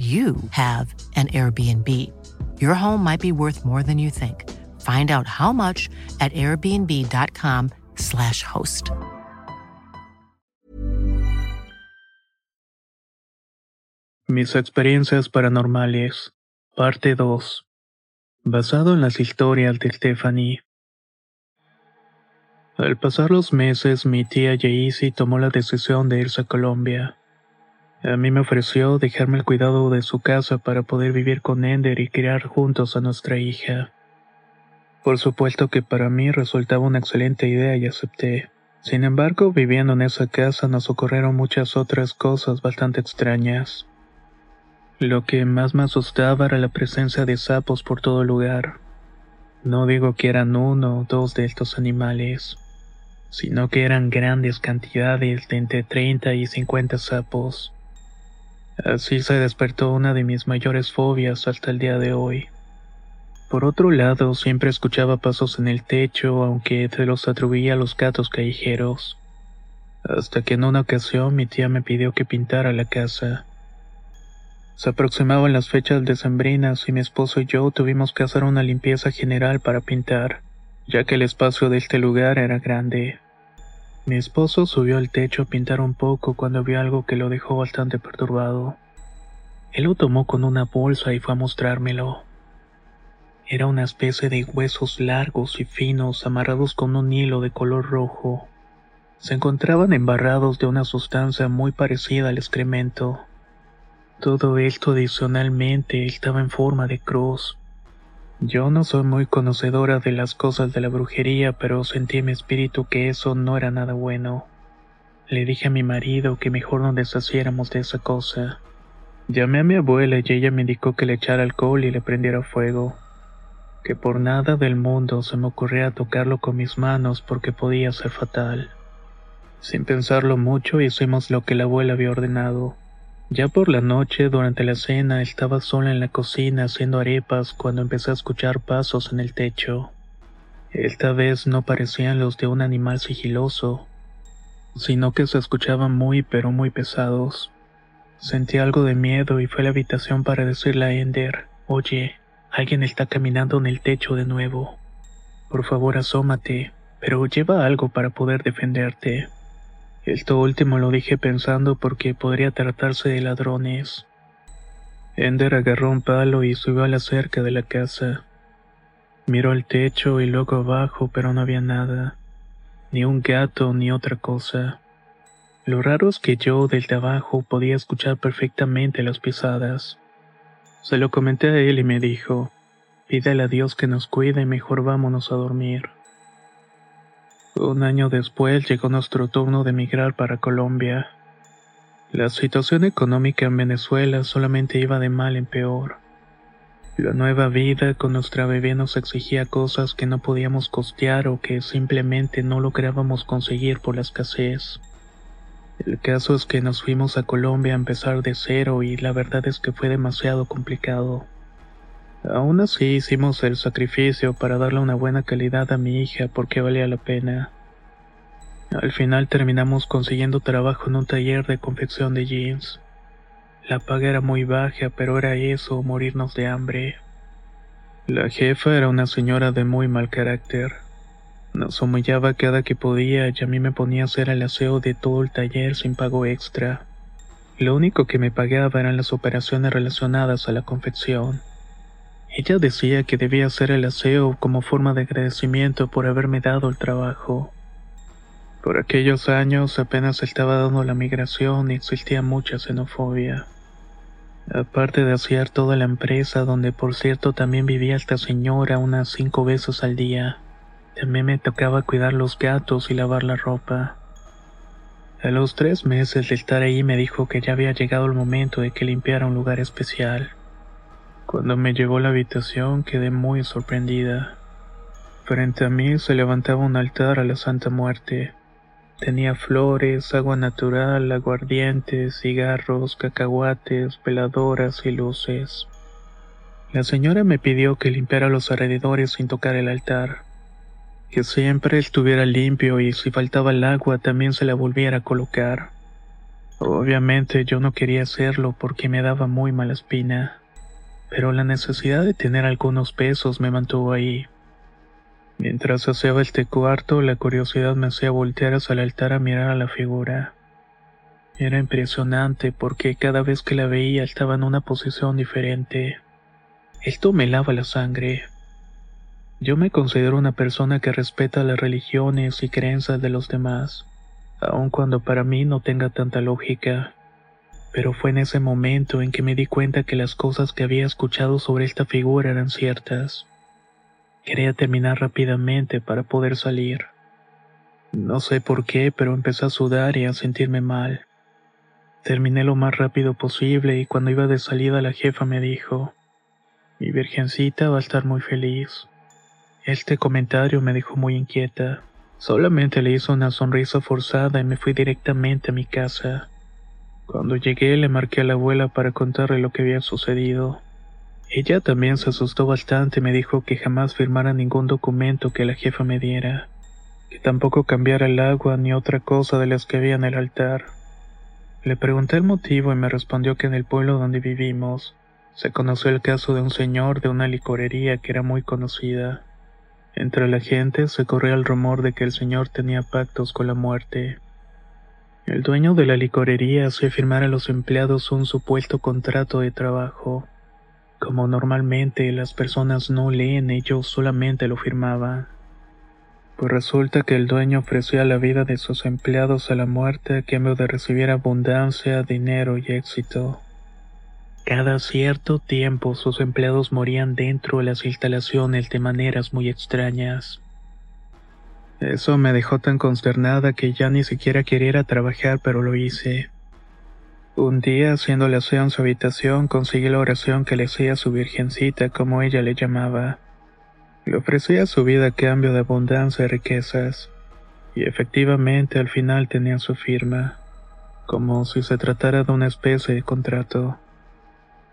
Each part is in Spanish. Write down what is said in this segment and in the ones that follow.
you have an Airbnb. Your home might be worth more than you think. Find out how much at airbnb.com/slash host. Mis experiencias paranormales, parte 2. Basado en las historias de Stephanie. Al pasar los meses, mi tía Yeezy tomó la decisión de irse a Colombia. A mí me ofreció dejarme el cuidado de su casa para poder vivir con Ender y criar juntos a nuestra hija. Por supuesto que para mí resultaba una excelente idea y acepté. Sin embargo, viviendo en esa casa nos ocurrieron muchas otras cosas bastante extrañas. Lo que más me asustaba era la presencia de sapos por todo lugar. No digo que eran uno o dos de estos animales, sino que eran grandes cantidades de entre 30 y 50 sapos. Así se despertó una de mis mayores fobias hasta el día de hoy. Por otro lado, siempre escuchaba pasos en el techo, aunque se los atribuía a los gatos callejeros. Hasta que en una ocasión mi tía me pidió que pintara la casa. Se aproximaban las fechas decembrinas y mi esposo y yo tuvimos que hacer una limpieza general para pintar, ya que el espacio de este lugar era grande. Mi esposo subió al techo a pintar un poco cuando vio algo que lo dejó bastante perturbado. Él lo tomó con una bolsa y fue a mostrármelo. Era una especie de huesos largos y finos amarrados con un hilo de color rojo. Se encontraban embarrados de una sustancia muy parecida al excremento. Todo esto adicionalmente estaba en forma de cruz. Yo no soy muy conocedora de las cosas de la brujería, pero sentí en mi espíritu que eso no era nada bueno. Le dije a mi marido que mejor nos deshaciéramos de esa cosa. Llamé a mi abuela y ella me indicó que le echara alcohol y le prendiera fuego. Que por nada del mundo se me ocurría tocarlo con mis manos porque podía ser fatal. Sin pensarlo mucho hicimos lo que la abuela había ordenado. Ya por la noche, durante la cena, estaba sola en la cocina haciendo arepas cuando empecé a escuchar pasos en el techo. Esta vez no parecían los de un animal sigiloso, sino que se escuchaban muy pero muy pesados. Sentí algo de miedo y fui a la habitación para decirle a Ender, oye, alguien está caminando en el techo de nuevo. Por favor asómate, pero lleva algo para poder defenderte. Esto último lo dije pensando porque podría tratarse de ladrones. Ender agarró un palo y subió a la cerca de la casa. Miró al techo y luego abajo, pero no había nada. Ni un gato ni otra cosa. Lo raro es que yo, desde abajo, podía escuchar perfectamente las pisadas. Se lo comenté a él y me dijo, pídele a Dios que nos cuide y mejor vámonos a dormir. Un año después llegó nuestro turno de emigrar para Colombia. La situación económica en Venezuela solamente iba de mal en peor. La nueva vida con nuestra bebé nos exigía cosas que no podíamos costear o que simplemente no lográbamos conseguir por la escasez. El caso es que nos fuimos a Colombia a empezar de cero y la verdad es que fue demasiado complicado. Aún así hicimos el sacrificio para darle una buena calidad a mi hija porque valía la pena. Al final terminamos consiguiendo trabajo en un taller de confección de jeans. La paga era muy baja, pero era eso morirnos de hambre. La jefa era una señora de muy mal carácter. Nos humillaba cada que podía y a mí me ponía a hacer el aseo de todo el taller sin pago extra. Lo único que me pagaba eran las operaciones relacionadas a la confección. Ella decía que debía hacer el aseo como forma de agradecimiento por haberme dado el trabajo. Por aquellos años apenas estaba dando la migración y existía mucha xenofobia. Aparte de asear toda la empresa, donde por cierto también vivía esta señora unas cinco veces al día, también me tocaba cuidar los gatos y lavar la ropa. A los tres meses de estar ahí me dijo que ya había llegado el momento de que limpiara un lugar especial. Cuando me llegó a la habitación quedé muy sorprendida. Frente a mí se levantaba un altar a la Santa Muerte. Tenía flores, agua natural, aguardientes, cigarros, cacahuates, peladoras y luces. La señora me pidió que limpiara los alrededores sin tocar el altar, que siempre estuviera limpio y si faltaba el agua también se la volviera a colocar. Obviamente yo no quería hacerlo porque me daba muy mala espina, pero la necesidad de tener algunos pesos me mantuvo ahí. Mientras hacía este cuarto, la curiosidad me hacía voltear hacia el altar a mirar a la figura. Era impresionante porque cada vez que la veía estaba en una posición diferente. Esto me lava la sangre. Yo me considero una persona que respeta las religiones y creencias de los demás, aun cuando para mí no tenga tanta lógica. Pero fue en ese momento en que me di cuenta que las cosas que había escuchado sobre esta figura eran ciertas. Quería terminar rápidamente para poder salir. No sé por qué, pero empecé a sudar y a sentirme mal. Terminé lo más rápido posible y cuando iba de salida la jefa me dijo, mi virgencita va a estar muy feliz. Este comentario me dejó muy inquieta. Solamente le hizo una sonrisa forzada y me fui directamente a mi casa. Cuando llegué le marqué a la abuela para contarle lo que había sucedido. Ella también se asustó bastante y me dijo que jamás firmara ningún documento que la jefa me diera, que tampoco cambiara el agua ni otra cosa de las que había en el altar. Le pregunté el motivo y me respondió que en el pueblo donde vivimos se conoció el caso de un señor de una licorería que era muy conocida. Entre la gente se corría el rumor de que el señor tenía pactos con la muerte. El dueño de la licorería hacía firmar a los empleados un supuesto contrato de trabajo como normalmente las personas no leen, ellos solamente lo firmaban. Pues resulta que el dueño ofrecía la vida de sus empleados a la muerte a cambio de recibir abundancia, dinero y éxito. Cada cierto tiempo sus empleados morían dentro de las instalaciones de maneras muy extrañas. Eso me dejó tan consternada que ya ni siquiera quería trabajar, pero lo hice. Un día, haciendo la en su habitación, conseguí la oración que le hacía a su virgencita, como ella le llamaba. Le ofrecía su vida a cambio de abundancia y riquezas, y efectivamente al final tenía su firma, como si se tratara de una especie de contrato.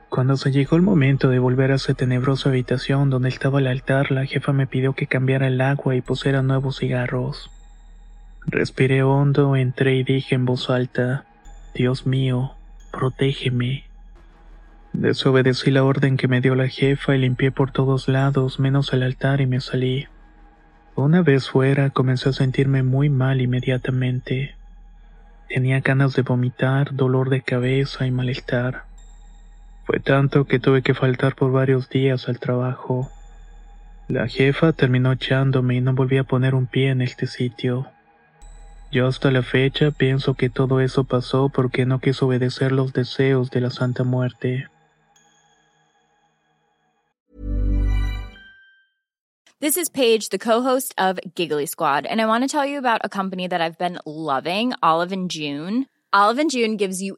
Cuando se llegó el momento de volver a esa tenebrosa habitación donde estaba el altar, la jefa me pidió que cambiara el agua y pusiera nuevos cigarros. Respiré hondo, entré y dije en voz alta, Dios mío, protégeme. Desobedecí la orden que me dio la jefa y limpié por todos lados menos el altar y me salí. Una vez fuera comencé a sentirme muy mal inmediatamente. Tenía ganas de vomitar, dolor de cabeza y malestar. Fue tanto que tuve que faltar por varios días al trabajo. La jefa terminó echándome y no volví a poner un pie en este sitio. Yo hasta la fecha pienso que todo eso pasó porque no quiso obedecer los deseos de la Santa Muerte. This is Paige, the co-host of Giggly Squad, and I want to tell you about a company that I've been loving, Olive and June. Olive and June gives you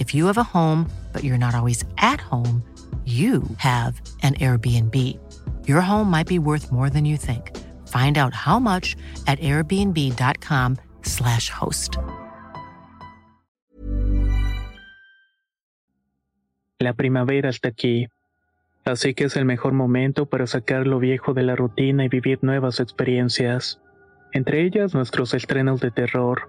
If you have a home, but you're not always at home, you have an Airbnb. Your home might be worth more than you think. Find out how much at airbnb.com/slash host. La primavera está aquí, así que es el mejor momento para sacar lo viejo de la rutina y vivir nuevas experiencias, entre ellas nuestros estrenos de terror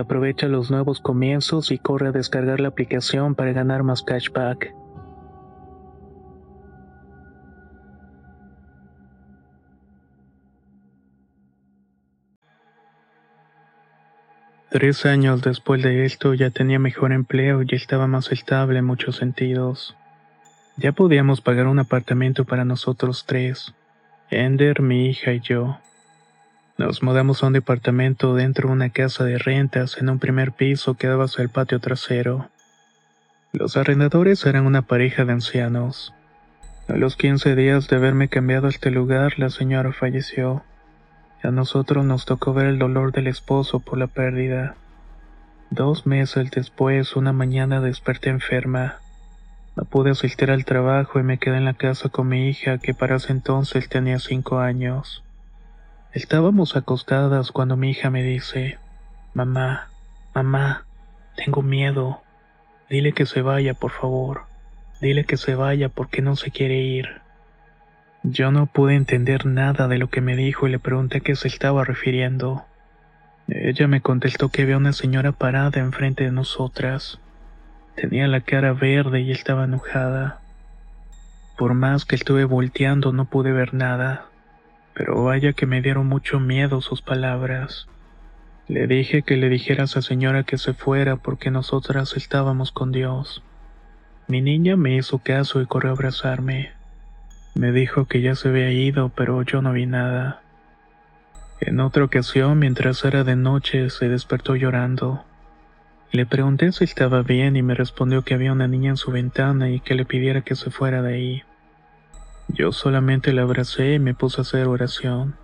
Aprovecha los nuevos comienzos y corre a descargar la aplicación para ganar más cashback. Tres años después de esto ya tenía mejor empleo y estaba más estable en muchos sentidos. Ya podíamos pagar un apartamento para nosotros tres, Ender, mi hija y yo. Nos mudamos a un departamento dentro de una casa de rentas en un primer piso que daba hacia el patio trasero. Los arrendadores eran una pareja de ancianos. A los 15 días de haberme cambiado a este lugar, la señora falleció. a nosotros nos tocó ver el dolor del esposo por la pérdida. Dos meses después, una mañana desperté enferma. No pude asistir al trabajo y me quedé en la casa con mi hija, que para ese entonces tenía cinco años. Estábamos acostadas cuando mi hija me dice, Mamá, mamá, tengo miedo. Dile que se vaya, por favor. Dile que se vaya porque no se quiere ir. Yo no pude entender nada de lo que me dijo y le pregunté a qué se estaba refiriendo. Ella me contestó que había una señora parada enfrente de nosotras. Tenía la cara verde y estaba enojada. Por más que estuve volteando no pude ver nada pero vaya que me dieron mucho miedo sus palabras. Le dije que le dijera a esa señora que se fuera porque nosotras estábamos con Dios. Mi niña me hizo caso y corrió a abrazarme. Me dijo que ya se había ido, pero yo no vi nada. En otra ocasión, mientras era de noche, se despertó llorando. Le pregunté si estaba bien y me respondió que había una niña en su ventana y que le pidiera que se fuera de ahí. Yo solamente la abracé y me puse a hacer oración.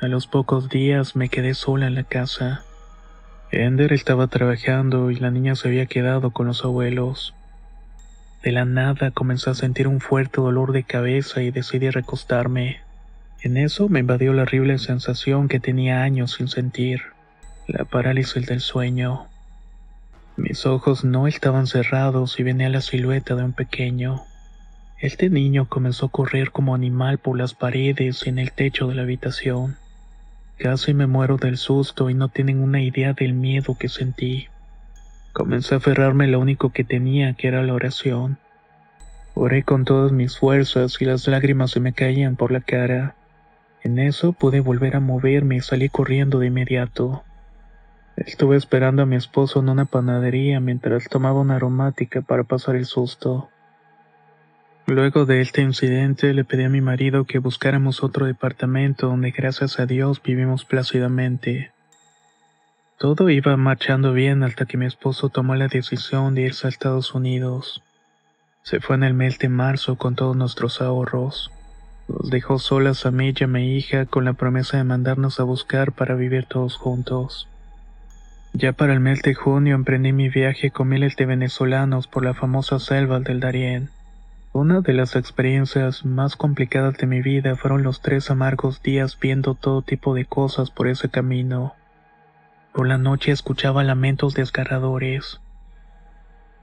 A los pocos días me quedé sola en la casa. Ender estaba trabajando y la niña se había quedado con los abuelos. De la nada comencé a sentir un fuerte dolor de cabeza y decidí recostarme. En eso me invadió la horrible sensación que tenía años sin sentir, la parálisis del sueño. Mis ojos no estaban cerrados y venía la silueta de un pequeño. Este niño comenzó a correr como animal por las paredes y en el techo de la habitación. Casi me muero del susto y no tienen una idea del miedo que sentí. Comencé a aferrarme lo único que tenía, que era la oración. Oré con todas mis fuerzas y las lágrimas se me caían por la cara. En eso pude volver a moverme y salí corriendo de inmediato. Estuve esperando a mi esposo en una panadería mientras tomaba una aromática para pasar el susto. Luego de este incidente le pedí a mi marido que buscáramos otro departamento donde gracias a Dios vivimos plácidamente. Todo iba marchando bien hasta que mi esposo tomó la decisión de irse a Estados Unidos. Se fue en el mes de marzo con todos nuestros ahorros. Nos dejó solas a mí y a mi hija con la promesa de mandarnos a buscar para vivir todos juntos. Ya para el mes de junio emprendí mi viaje con miles de venezolanos por la famosa selva del Darién. Una de las experiencias más complicadas de mi vida fueron los tres amargos días viendo todo tipo de cosas por ese camino. Por la noche escuchaba lamentos desgarradores.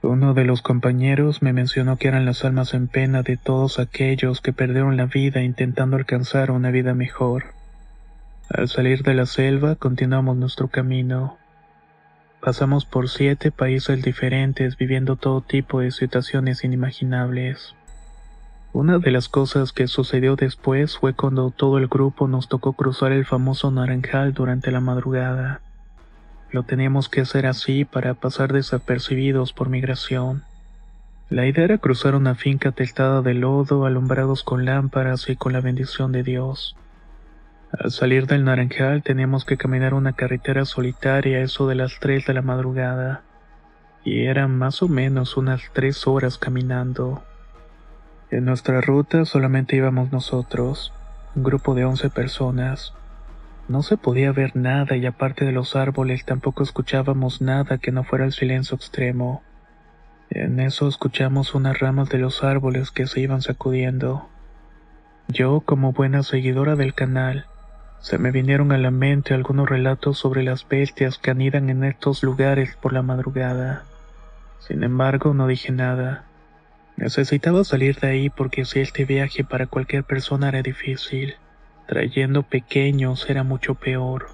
Uno de los compañeros me mencionó que eran las almas en pena de todos aquellos que perdieron la vida intentando alcanzar una vida mejor. Al salir de la selva continuamos nuestro camino. Pasamos por siete países diferentes viviendo todo tipo de situaciones inimaginables. Una de las cosas que sucedió después fue cuando todo el grupo nos tocó cruzar el famoso Naranjal durante la madrugada. Lo teníamos que hacer así para pasar desapercibidos por migración. La idea era cruzar una finca testada de lodo, alumbrados con lámparas y con la bendición de Dios. Al salir del Naranjal teníamos que caminar una carretera solitaria eso de las 3 de la madrugada, y eran más o menos unas tres horas caminando. En nuestra ruta solamente íbamos nosotros, un grupo de 11 personas. No se podía ver nada y aparte de los árboles tampoco escuchábamos nada que no fuera el silencio extremo. En eso escuchamos unas ramas de los árboles que se iban sacudiendo. Yo, como buena seguidora del canal, se me vinieron a la mente algunos relatos sobre las bestias que anidan en estos lugares por la madrugada. Sin embargo, no dije nada. Necesitaba salir de ahí porque si este viaje para cualquier persona era difícil, trayendo pequeños era mucho peor.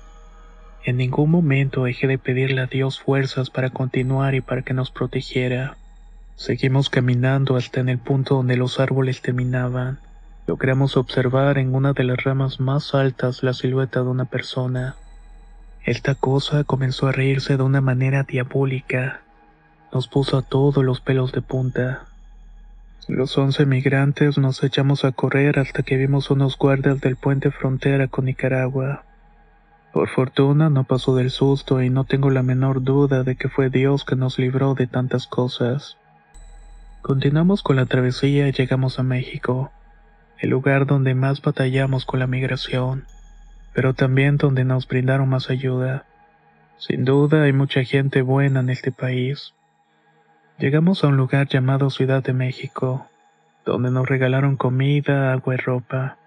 En ningún momento dejé de pedirle a Dios fuerzas para continuar y para que nos protegiera. Seguimos caminando hasta en el punto donde los árboles terminaban. Logramos observar en una de las ramas más altas la silueta de una persona. Esta cosa comenzó a reírse de una manera diabólica. Nos puso a todos los pelos de punta. Los once migrantes nos echamos a correr hasta que vimos unos guardias del puente frontera con Nicaragua. Por fortuna no pasó del susto y no tengo la menor duda de que fue Dios que nos libró de tantas cosas. Continuamos con la travesía y llegamos a México, el lugar donde más batallamos con la migración, pero también donde nos brindaron más ayuda. Sin duda hay mucha gente buena en este país. Llegamos a un lugar llamado Ciudad de México, donde nos regalaron comida, agua y ropa.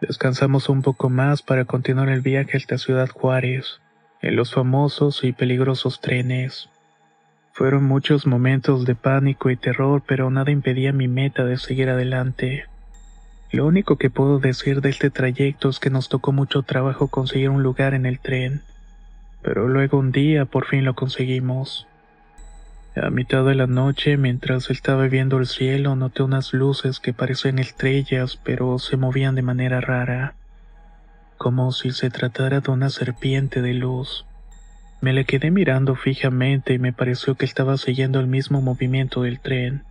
Descansamos un poco más para continuar el viaje hasta Ciudad Juárez, en los famosos y peligrosos trenes. Fueron muchos momentos de pánico y terror, pero nada impedía mi meta de seguir adelante. Lo único que puedo decir de este trayecto es que nos tocó mucho trabajo conseguir un lugar en el tren, pero luego un día por fin lo conseguimos. A mitad de la noche, mientras estaba viendo el cielo, noté unas luces que parecían estrellas, pero se movían de manera rara, como si se tratara de una serpiente de luz. Me le quedé mirando fijamente y me pareció que estaba siguiendo el mismo movimiento del tren.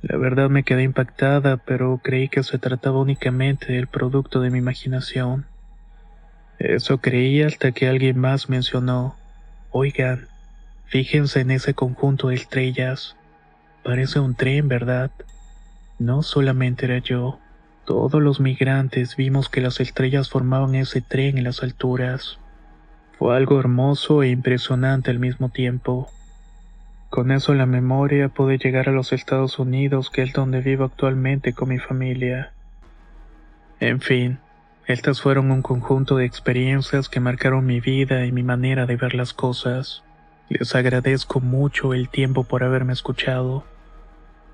La verdad me quedé impactada, pero creí que se trataba únicamente del producto de mi imaginación. Eso creí hasta que alguien más mencionó, oigan, Fíjense en ese conjunto de estrellas. Parece un tren, ¿verdad? No solamente era yo. Todos los migrantes vimos que las estrellas formaban ese tren en las alturas. Fue algo hermoso e impresionante al mismo tiempo. Con eso la memoria pude llegar a los Estados Unidos, que es donde vivo actualmente con mi familia. En fin, estas fueron un conjunto de experiencias que marcaron mi vida y mi manera de ver las cosas. Les agradezco mucho el tiempo por haberme escuchado.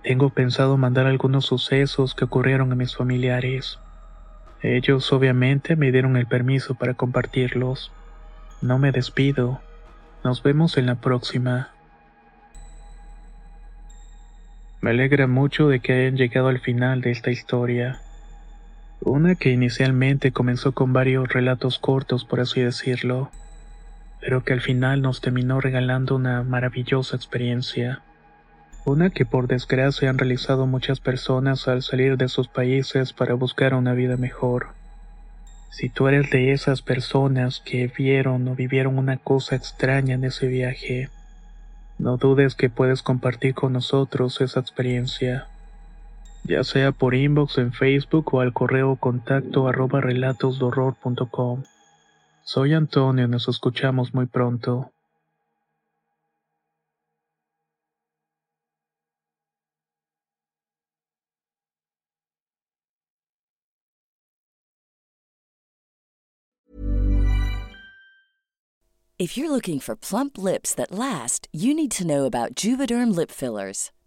Tengo pensado mandar algunos sucesos que ocurrieron a mis familiares. Ellos obviamente me dieron el permiso para compartirlos. No me despido. Nos vemos en la próxima. Me alegra mucho de que hayan llegado al final de esta historia. Una que inicialmente comenzó con varios relatos cortos, por así decirlo pero que al final nos terminó regalando una maravillosa experiencia. Una que por desgracia han realizado muchas personas al salir de sus países para buscar una vida mejor. Si tú eres de esas personas que vieron o vivieron una cosa extraña en ese viaje, no dudes que puedes compartir con nosotros esa experiencia, ya sea por inbox en Facebook o al correo contacto arroba. Soy Antonio, nos escuchamos muy pronto. If you're looking for plump lips that last, you need to know about Juvederm lip fillers.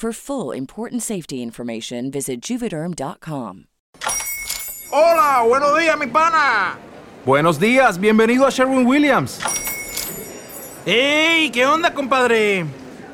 For full important safety information, visit juvederm.com. Hola, buenos días, mi pana. Buenos días, bienvenido a Sherwin Williams. ¡Ey! ¿Qué onda, compadre?